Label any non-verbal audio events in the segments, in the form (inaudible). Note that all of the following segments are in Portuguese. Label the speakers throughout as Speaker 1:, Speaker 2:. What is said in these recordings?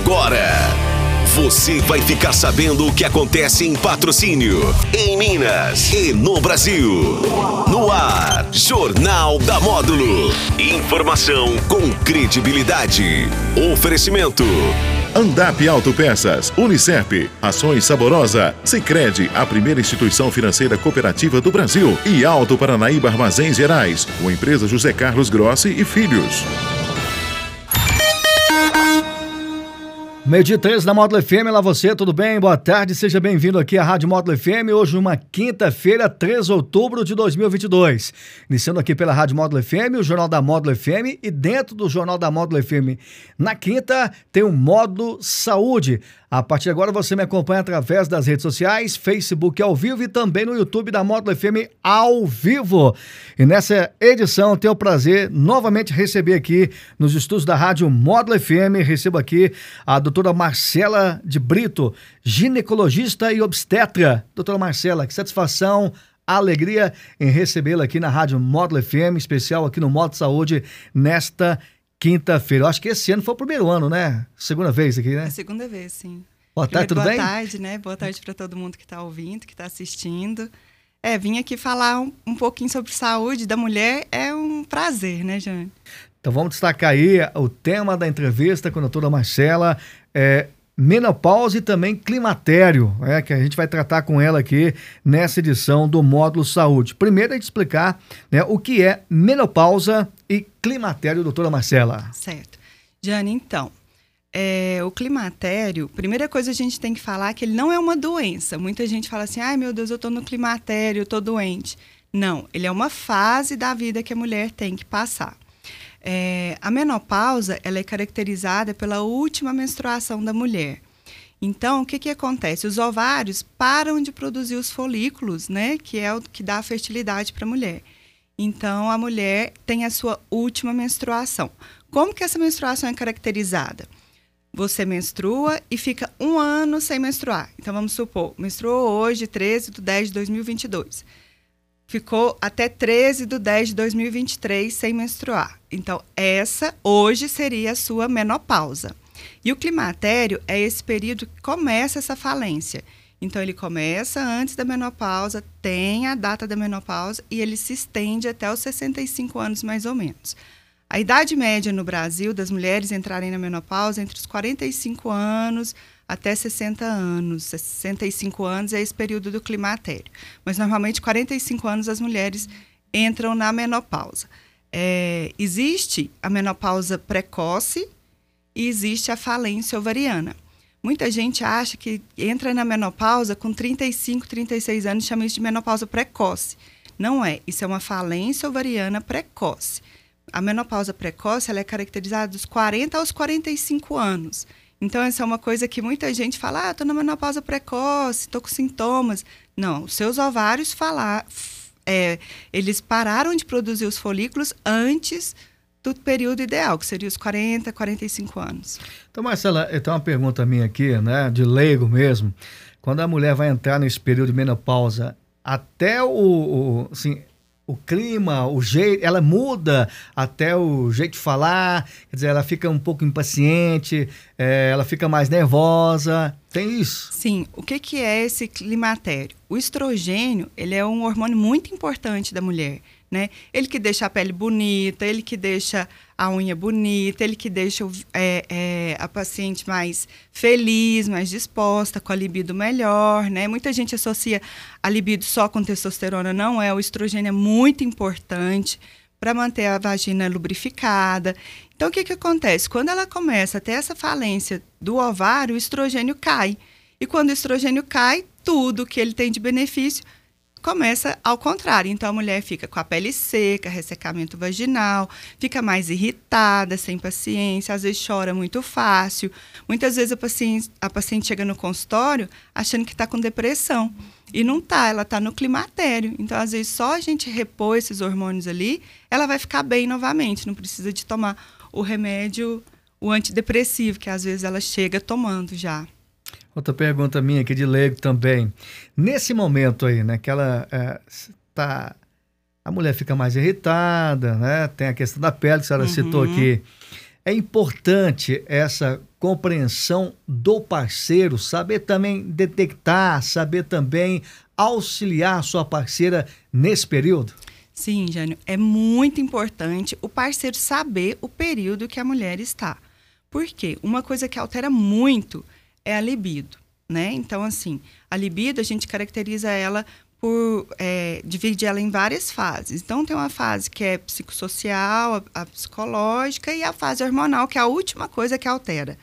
Speaker 1: Agora, você vai ficar sabendo o que acontece em patrocínio, em Minas e no Brasil. No ar, Jornal da Módulo. Informação com credibilidade. Oferecimento.
Speaker 2: Andap Autopeças, Unicep, Ações Saborosa, Sicredi, a primeira instituição financeira cooperativa do Brasil e Alto Paranaíba Armazéns Gerais, com a empresa José Carlos Grossi e Filhos.
Speaker 3: Meio dia 13 da Módulo FM, lá você, tudo bem? Boa tarde, seja bem-vindo aqui à Rádio Módulo FM. Hoje, uma quinta-feira, 3 de outubro de 2022. Iniciando aqui pela Rádio Módulo FM, o Jornal da Módulo FM. E dentro do Jornal da Módulo FM, na quinta, tem o Módulo Saúde. A partir de agora você me acompanha através das redes sociais, Facebook ao vivo e também no YouTube da Módulo FM ao vivo. E nessa edição tenho o prazer novamente receber aqui nos estudos da Rádio Módulo FM, recebo aqui a doutora Marcela de Brito, ginecologista e obstetra. Doutora Marcela, que satisfação, alegria em recebê-la aqui na Rádio Módulo FM, especial aqui no Módulo Saúde, nesta quinta-feira. Eu acho que esse ano foi o primeiro ano, né? Segunda vez aqui, né?
Speaker 4: É a segunda vez, sim.
Speaker 3: Boa tarde, tudo
Speaker 4: boa
Speaker 3: bem?
Speaker 4: Boa tarde, né? Boa tarde para todo mundo que está ouvindo, que está assistindo. É, vim aqui falar um, um, pouquinho sobre saúde da mulher. É um prazer, né, Jane?
Speaker 3: Então vamos destacar aí o tema da entrevista com a doutora Marcela. É, menopausa e também climatério, é, que a gente vai tratar com ela aqui nessa edição do Módulo Saúde. Primeiro, a gente explicar né, o que é menopausa e climatério, doutora Marcela.
Speaker 4: Certo. Jane, então, é, o climatério, primeira coisa a gente tem que falar que ele não é uma doença. Muita gente fala assim, ai meu Deus, eu estou no climatério, eu estou doente. Não, ele é uma fase da vida que a mulher tem que passar. É, a menopausa ela é caracterizada pela última menstruação da mulher. Então, o que, que acontece? Os ovários param de produzir os folículos, né? Que é o que dá a fertilidade para a mulher. Então, a mulher tem a sua última menstruação. Como que essa menstruação é caracterizada? Você menstrua e fica um ano sem menstruar. Então, vamos supor, menstruou hoje, 13 de 10 de 2022 ficou até 13 de 10 de 2023 sem menstruar. Então, essa hoje seria a sua menopausa. E o climatério é esse período que começa essa falência. Então, ele começa antes da menopausa, tem a data da menopausa e ele se estende até os 65 anos, mais ou menos. A idade média no Brasil das mulheres entrarem na menopausa é entre os 45 anos até 60 anos. 65 anos é esse período do climatério. Mas normalmente 45 anos as mulheres entram na menopausa. É, existe a menopausa precoce e existe a falência ovariana. Muita gente acha que entra na menopausa com 35, 36 anos, chama isso de menopausa precoce. Não é, isso é uma falência ovariana precoce. A menopausa precoce ela é caracterizada dos 40 aos 45 anos. Então, essa é uma coisa que muita gente fala: ah, estou na menopausa precoce, estou com sintomas. Não, os seus ovários falar, é, eles pararam de produzir os folículos antes do período ideal, que seria os 40, 45 anos.
Speaker 3: Então, Marcela, tenho uma pergunta minha aqui, né, de leigo mesmo. Quando a mulher vai entrar nesse período de menopausa, até o, o assim, o clima, o jeito, ela muda até o jeito de falar, quer dizer, ela fica um pouco impaciente, é, ela fica mais nervosa, tem isso?
Speaker 4: Sim, o que, que é esse climatério? O estrogênio, ele é um hormônio muito importante da mulher, né? Ele que deixa a pele bonita, ele que deixa a unha bonita, ele que deixa é, é, a paciente mais feliz, mais disposta, com a libido melhor, né? Muita gente associa a libido só com testosterona, não é. O estrogênio é muito importante para manter a vagina lubrificada. Então, o que, que acontece? Quando ela começa a ter essa falência do ovário, o estrogênio cai. E quando o estrogênio cai, tudo que ele tem de benefício começa ao contrário. Então a mulher fica com a pele seca, ressecamento vaginal, fica mais irritada, sem paciência, às vezes chora muito fácil. Muitas vezes a paciente, a paciente chega no consultório achando que está com depressão. E não tá, ela está no climatério. Então, às vezes, só a gente repor esses hormônios ali, ela vai ficar bem novamente. Não precisa de tomar o remédio, o antidepressivo, que às vezes ela chega tomando já.
Speaker 3: Outra pergunta minha aqui de leigo também. Nesse momento aí, né, que ela é, tá, a mulher fica mais irritada, né? Tem a questão da pele que a senhora uhum. citou aqui. É importante essa compreensão do parceiro, saber também detectar, saber também auxiliar sua parceira nesse período?
Speaker 4: Sim, Jânio, é muito importante o parceiro saber o período que a mulher está. Por quê? Uma coisa que altera muito é a libido, né? Então, assim, a libido a gente caracteriza ela por é, dividir ela em várias fases. Então, tem uma fase que é psicossocial, a, a psicológica e a fase hormonal, que é a última coisa que altera.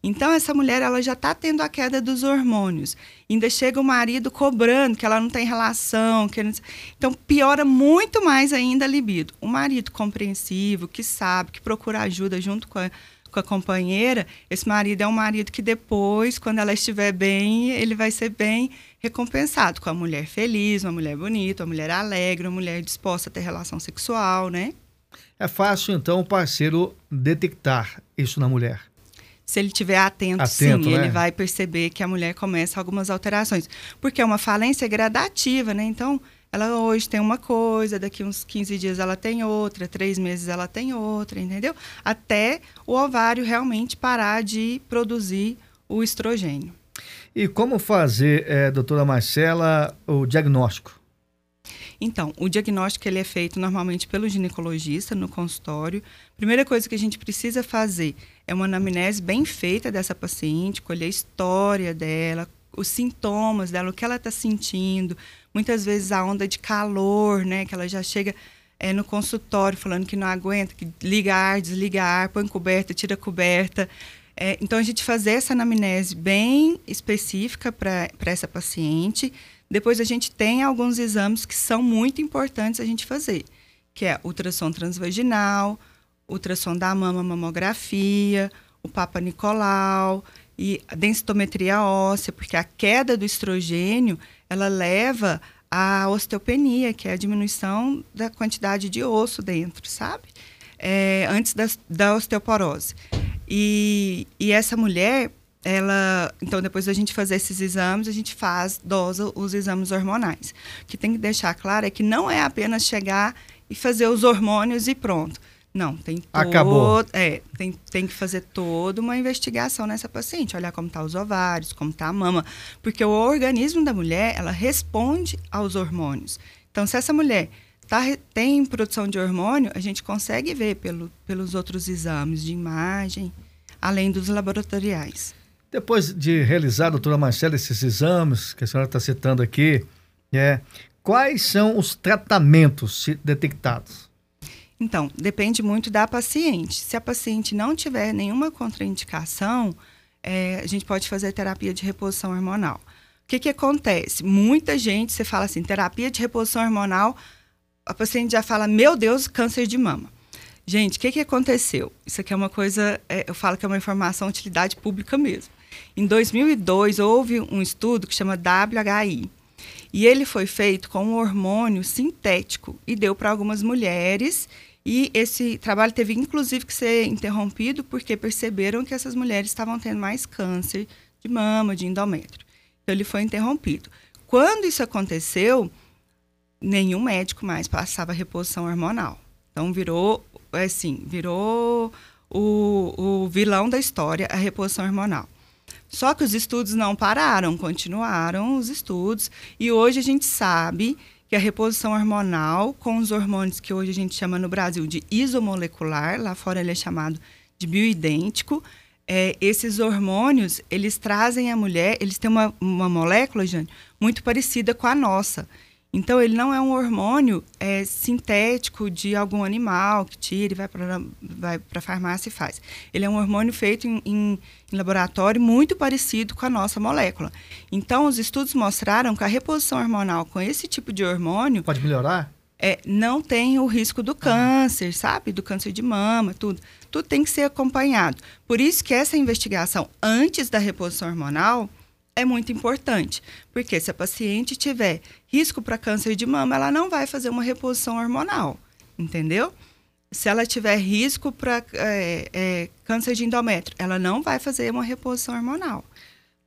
Speaker 4: Então, essa mulher ela já está tendo a queda dos hormônios. Ainda chega o marido cobrando que ela não tem relação. Que não... Então, piora muito mais ainda a libido. O marido compreensivo, que sabe, que procura ajuda junto com a, com a companheira, esse marido é um marido que depois, quando ela estiver bem, ele vai ser bem recompensado com a mulher feliz, uma mulher bonita, uma mulher alegre, uma mulher disposta a ter relação sexual, né?
Speaker 3: É fácil, então, o parceiro detectar isso na mulher
Speaker 4: se ele estiver atento, atento sim, né? ele vai perceber que a mulher começa algumas alterações. Porque é uma falência gradativa, né? Então, ela hoje tem uma coisa, daqui uns 15 dias ela tem outra, três meses ela tem outra, entendeu? Até o ovário realmente parar de produzir o estrogênio.
Speaker 3: E como fazer, é, doutora Marcela, o diagnóstico?
Speaker 4: Então, o diagnóstico ele é feito normalmente pelo ginecologista no consultório. Primeira coisa que a gente precisa fazer é uma anamnese bem feita dessa paciente, colher a história dela, os sintomas dela, o que ela está sentindo. Muitas vezes a onda de calor, né, que ela já chega é, no consultório falando que não aguenta, que liga ar, desliga ar, põe coberta, tira coberta. É, então, a gente fazer essa anamnese bem específica para essa paciente depois a gente tem alguns exames que são muito importantes a gente fazer, que é ultrassom transvaginal, ultrassom da mama, mamografia, o Papa Nicolau e a densitometria óssea, porque a queda do estrogênio, ela leva à osteopenia, que é a diminuição da quantidade de osso dentro, sabe? É, antes da, da osteoporose. E, e essa mulher, ela, então depois da gente fazer esses exames, a gente faz, dosa os exames hormonais. O que tem que deixar claro é que não é apenas chegar e fazer os hormônios e pronto. Não, tem todo,
Speaker 3: Acabou.
Speaker 4: É, tem, tem que fazer toda uma investigação nessa paciente, olhar como estão tá os ovários, como está a mama, porque o organismo da mulher, ela responde aos hormônios. Então, se essa mulher tá, tem produção de hormônio, a gente consegue ver pelo, pelos outros exames de imagem, além dos laboratoriais.
Speaker 3: Depois de realizar, doutora Marcela, esses exames que a senhora está citando aqui, é, quais são os tratamentos detectados?
Speaker 4: Então, depende muito da paciente. Se a paciente não tiver nenhuma contraindicação, é, a gente pode fazer terapia de reposição hormonal. O que, que acontece? Muita gente, você fala assim, terapia de reposição hormonal, a paciente já fala, meu Deus, câncer de mama. Gente, o que, que aconteceu? Isso aqui é uma coisa, é, eu falo que é uma informação de utilidade pública mesmo. Em 2002, houve um estudo que chama WHI. E ele foi feito com um hormônio sintético e deu para algumas mulheres. E esse trabalho teve inclusive que ser interrompido porque perceberam que essas mulheres estavam tendo mais câncer de mama, de endométrio. Então ele foi interrompido. Quando isso aconteceu, nenhum médico mais passava reposição hormonal. Então virou assim, virou o, o vilão da história a reposição hormonal. Só que os estudos não pararam, continuaram os estudos. E hoje a gente sabe que a reposição hormonal, com os hormônios que hoje a gente chama no Brasil de isomolecular, lá fora ele é chamado de bioidêntico, é, esses hormônios, eles trazem a mulher, eles têm uma, uma molécula, Jane, muito parecida com a nossa. Então, ele não é um hormônio é, sintético de algum animal que tira e vai para vai a farmácia e faz. Ele é um hormônio feito em, em, em, laboratório muito parecido com a nossa molécula. Então, os estudos mostraram que a reposição hormonal com esse tipo de hormônio.
Speaker 3: Pode melhorar?
Speaker 4: É, não tem o risco do câncer, ah. sabe? Do câncer de mama, tudo. Tudo tem que ser acompanhado. Por isso que essa investigação antes da reposição hormonal é muito importante, porque se a paciente tiver risco para câncer de mama, ela não vai fazer uma reposição hormonal, entendeu? Se ela tiver risco para é, é, câncer de endométrio, ela não vai fazer uma reposição hormonal.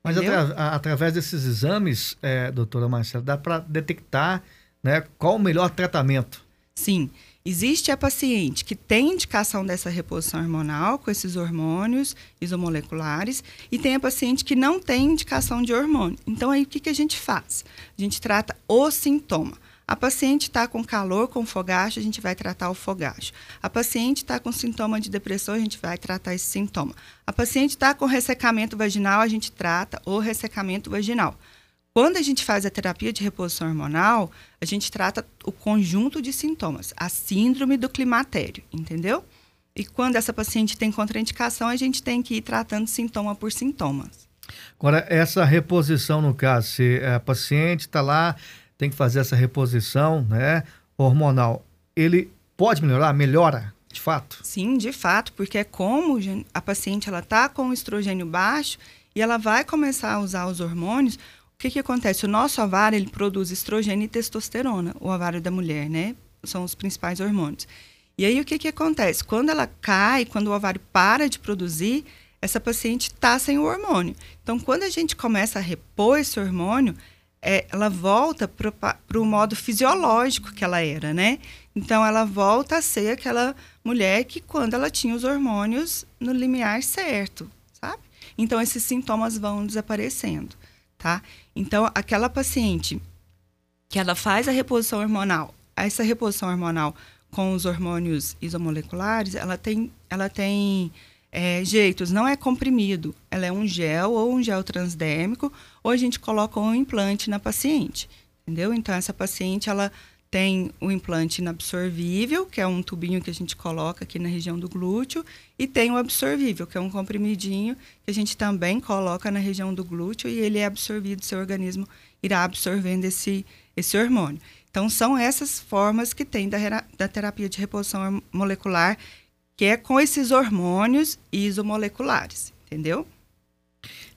Speaker 3: Mas atra através desses exames, é, doutora Marcela, dá para detectar né, qual o melhor tratamento?
Speaker 4: Sim. Existe a paciente que tem indicação dessa reposição hormonal com esses hormônios isomoleculares e tem a paciente que não tem indicação de hormônio. Então, aí o que, que a gente faz? A gente trata o sintoma. A paciente está com calor, com fogacho, a gente vai tratar o fogacho. A paciente está com sintoma de depressão, a gente vai tratar esse sintoma. A paciente está com ressecamento vaginal, a gente trata o ressecamento vaginal. Quando a gente faz a terapia de reposição hormonal, a gente trata o conjunto de sintomas, a síndrome do climatério, entendeu? E quando essa paciente tem contraindicação, a gente tem que ir tratando sintoma por sintomas.
Speaker 3: Agora, essa reposição, no caso, se a paciente está lá, tem que fazer essa reposição né, hormonal, ele pode melhorar? Melhora, de fato?
Speaker 4: Sim, de fato, porque é como a paciente está com o estrogênio baixo e ela vai começar a usar os hormônios, que, que acontece? O nosso ovário ele produz estrogênio e testosterona, o ovário da mulher, né? São os principais hormônios. E aí o que, que acontece? Quando ela cai, quando o ovário para de produzir, essa paciente está sem o hormônio. Então, quando a gente começa a repor esse hormônio, é, ela volta para o modo fisiológico que ela era, né? Então, ela volta a ser aquela mulher que quando ela tinha os hormônios no limiar certo, sabe? Então, esses sintomas vão desaparecendo tá? Então, aquela paciente que ela faz a reposição hormonal, essa reposição hormonal com os hormônios isomoleculares, ela tem, ela tem é, jeitos, não é comprimido, ela é um gel ou um gel transdérmico, ou a gente coloca um implante na paciente, entendeu? Então, essa paciente, ela tem o implante inabsorvível, que é um tubinho que a gente coloca aqui na região do glúteo, e tem o absorvível, que é um comprimidinho que a gente também coloca na região do glúteo e ele é absorvido, seu organismo irá absorvendo esse, esse hormônio. Então, são essas formas que tem da, da terapia de reposição molecular, que é com esses hormônios isomoleculares, entendeu?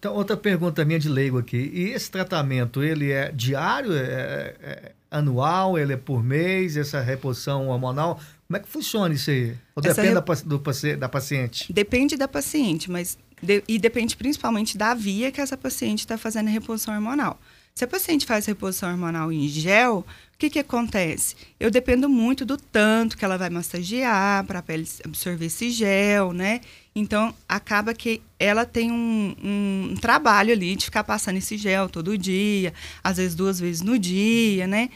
Speaker 3: Então, outra pergunta minha de leigo aqui. E esse tratamento, ele é diário? É, é, anual, ele é por mês, essa reposição hormonal. Como é que funciona isso aí? Ou essa depende re... do, da paciente?
Speaker 4: Depende da paciente, mas de, e depende principalmente da via que essa paciente está fazendo a reposição hormonal. Se a paciente faz reposição hormonal em gel, o que, que acontece? Eu dependo muito do tanto que ela vai massagear para a pele absorver esse gel, né? Então, acaba que ela tem um, um, trabalho ali de ficar passando esse gel todo dia, às vezes duas vezes no dia, né?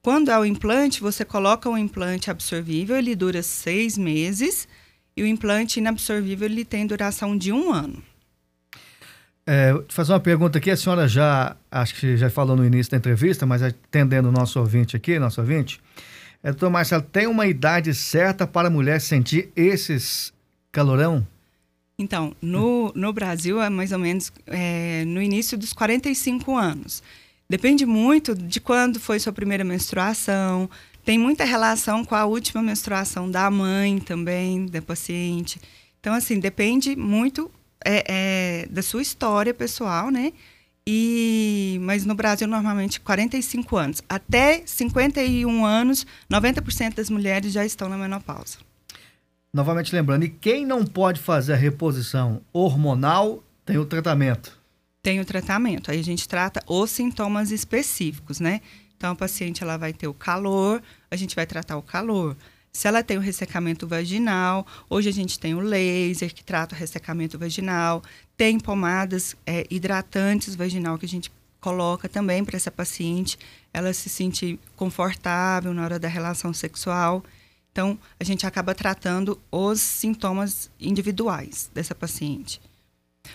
Speaker 4: Quando é o implante, você coloca um implante absorvível, ele dura seis meses, e o implante inabsorvível ele tem duração de um ano.
Speaker 3: É, fazer uma pergunta aqui, a senhora já, acho que já falou no início da entrevista, mas atendendo o nosso ouvinte aqui, nosso ouvinte, é, doutor Marcelo, tem uma idade certa para a mulher sentir esses calorão?
Speaker 4: Então, no, no Brasil é mais ou menos é, no início dos 45 anos. Depende muito de quando foi sua primeira menstruação. Tem muita relação com a última menstruação da mãe também, da paciente. Então, assim, depende muito é, é, da sua história pessoal, né? E, mas no Brasil, normalmente, 45 anos. Até 51 anos, 90% das mulheres já estão na menopausa.
Speaker 3: Novamente lembrando, e quem não pode fazer a reposição hormonal tem o tratamento?
Speaker 4: Tem o tratamento. Aí a gente trata os sintomas específicos, né? Então a paciente ela vai ter o calor, a gente vai tratar o calor. Se ela tem o ressecamento vaginal, hoje a gente tem o laser que trata o ressecamento vaginal, tem pomadas é, hidratantes vaginal que a gente coloca também para essa paciente ela se sentir confortável na hora da relação sexual. Então, a gente acaba tratando os sintomas individuais dessa paciente.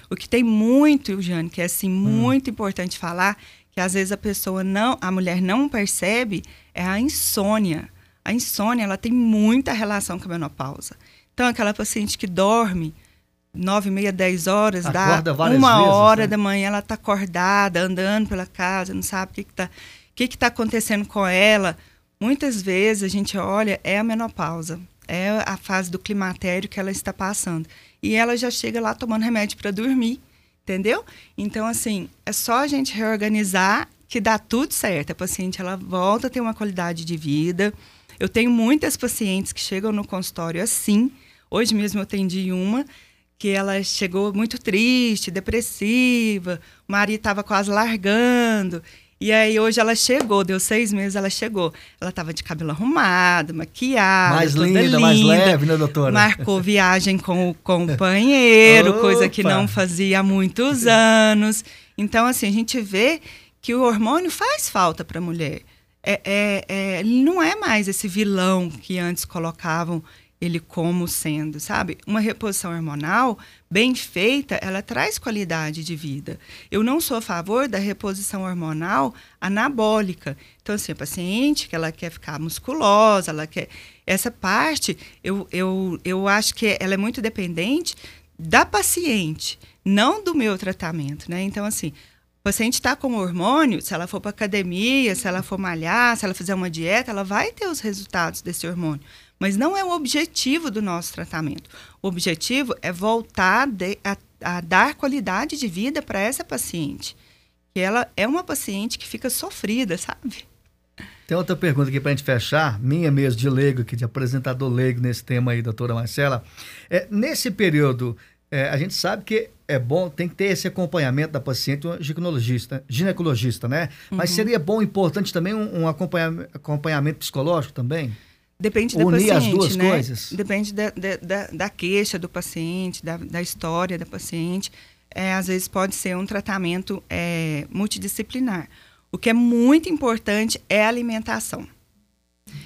Speaker 4: O que tem muito, Jane, que é assim, hum. muito importante falar, que às vezes a pessoa não, a mulher não percebe, é a insônia. A insônia, ela tem muita relação com a menopausa. Então, aquela paciente que dorme nove, meia, dez horas, Acorda dá uma vezes, hora né? da manhã, ela está acordada, andando pela casa, não sabe o que está que que tá acontecendo com ela Muitas vezes a gente olha, é a menopausa, é a fase do climatério que ela está passando. E ela já chega lá tomando remédio para dormir, entendeu? Então, assim, é só a gente reorganizar que dá tudo certo. A paciente ela volta a ter uma qualidade de vida. Eu tenho muitas pacientes que chegam no consultório assim. Hoje mesmo eu atendi uma que ela chegou muito triste, depressiva, o marido estava quase largando. E aí hoje ela chegou, deu seis meses, ela chegou. Ela tava de cabelo arrumado, maquiada,
Speaker 3: Mais linda,
Speaker 4: linda,
Speaker 3: mais leve, né, doutora?
Speaker 4: Marcou viagem com o companheiro, (laughs) coisa que não fazia há muitos anos. Então, assim, a gente vê que o hormônio faz falta para a mulher. É, é, é, ele não é mais esse vilão que antes colocavam ele como sendo, sabe? Uma reposição hormonal bem feita, ela traz qualidade de vida. Eu não sou a favor da reposição hormonal anabólica. Então, assim, a paciente que ela quer ficar musculosa, ela quer. Essa parte, eu, eu, eu acho que ela é muito dependente da paciente, não do meu tratamento, né? Então, assim, o paciente está com hormônio, se ela for para academia, se ela for malhar, se ela fizer uma dieta, ela vai ter os resultados desse hormônio. Mas não é o objetivo do nosso tratamento. O objetivo é voltar de- a, a dar qualidade de vida para essa paciente. Que ela é uma paciente que fica sofrida, sabe?
Speaker 3: Tem outra pergunta aqui para a gente fechar, minha mesmo, de leigo, aqui, de apresentador leigo nesse tema aí, doutora Marcela. É, nesse período, é, a gente sabe que é bom, tem que ter esse acompanhamento da paciente, um ginecologista, ginecologista, né? Mas seria bom, importante também um, um acompanha- acompanhamento psicológico também?
Speaker 4: Depende da
Speaker 3: Unir as
Speaker 4: paciente,
Speaker 3: duas
Speaker 4: né?
Speaker 3: coisas?
Speaker 4: Depende da, da, da- queixa do paciente, da, da história da paciente. É, às vezes pode ser um tratamento é, multidisciplinar. O que é muito importante é a alimentação.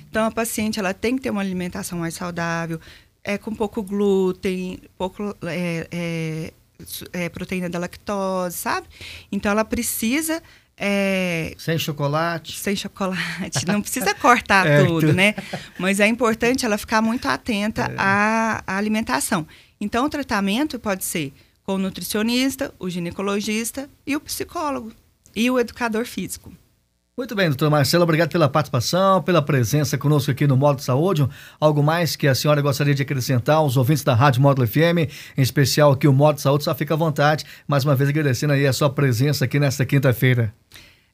Speaker 4: Então, a paciente ela tem que ter uma alimentação mais saudável, é com pouco glúten, pouco é, é, é, proteína da lactose, sabe? Então, ela precisa é,
Speaker 3: Sem chocolate?
Speaker 4: sem chocolate. Não precisa cortar (laughs)
Speaker 3: É,
Speaker 4: tudo,
Speaker 3: tu-
Speaker 4: né? Mas é importante ela ficar muito atenta
Speaker 3: É.
Speaker 4: à, à alimentação. Então, o tratamento pode ser com o nutricionista, o ginecologista e o psicólogo. E o educador físico.
Speaker 3: Muito bem, doutora Marcela, obrigado pela participação, pela presença conosco aqui no Módulo Saúde. Algo mais que a senhora gostaria de acrescentar aos ouvintes da Rádio Módulo FM, em especial aqui o Módulo Saúde, só fica à vontade. Mais uma vez agradecendo aí a sua presença aqui nesta quinta-feira.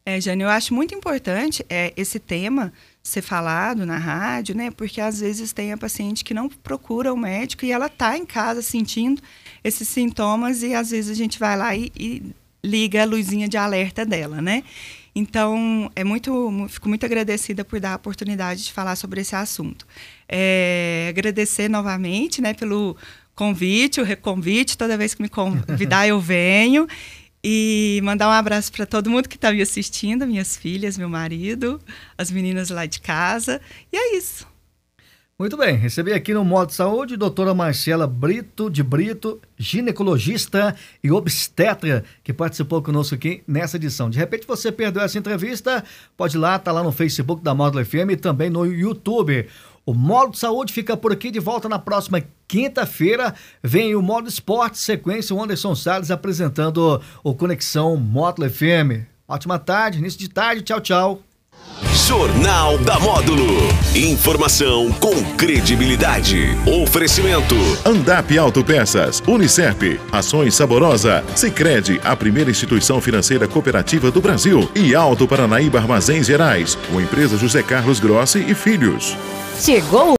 Speaker 4: É, Jane, eu acho muito importante é, esse tema ser falado na rádio, né? Porque às vezes tem a paciente que não procura o médico e ela está em casa sentindo esses sintomas e às vezes a gente vai lá e, e liga a luzinha de alerta dela, né? Então, é muito, mu- fico muito agradecida por dar a oportunidade de falar sobre esse assunto. É, agradecer novamente, né, pelo convite, o reconvite. Toda vez que me convidar, eu venho. E mandar um abraço para todo mundo que está me assistindo, minhas filhas, meu marido, as meninas lá de casa. E é isso.
Speaker 3: Muito bem, recebi aqui no Modo Saúde doutora Marcela Brito de Brito, ginecologista e obstetra, que participou conosco aqui nessa edição. De repente você perdeu essa entrevista, pode ir lá, tá lá no Facebook da Módulo FM e também no YouTube. O Modo Saúde fica por aqui de volta na próxima quinta-feira. Vem o Modo Esporte, sequência, o Anderson Salles apresentando o Conexão Módulo FM. Ótima tarde, início de tarde, tchau, tchau.
Speaker 1: Jornal da Módulo. Informação com credibilidade. Oferecimento.
Speaker 2: Andap Autopeças, Unicep, Ações Saborosa, Sicredi, a primeira instituição financeira cooperativa do Brasil e Alto Paranaíba Armazéns Gerais, uma empresa José Carlos Grossi e Filhos.
Speaker 5: Chegou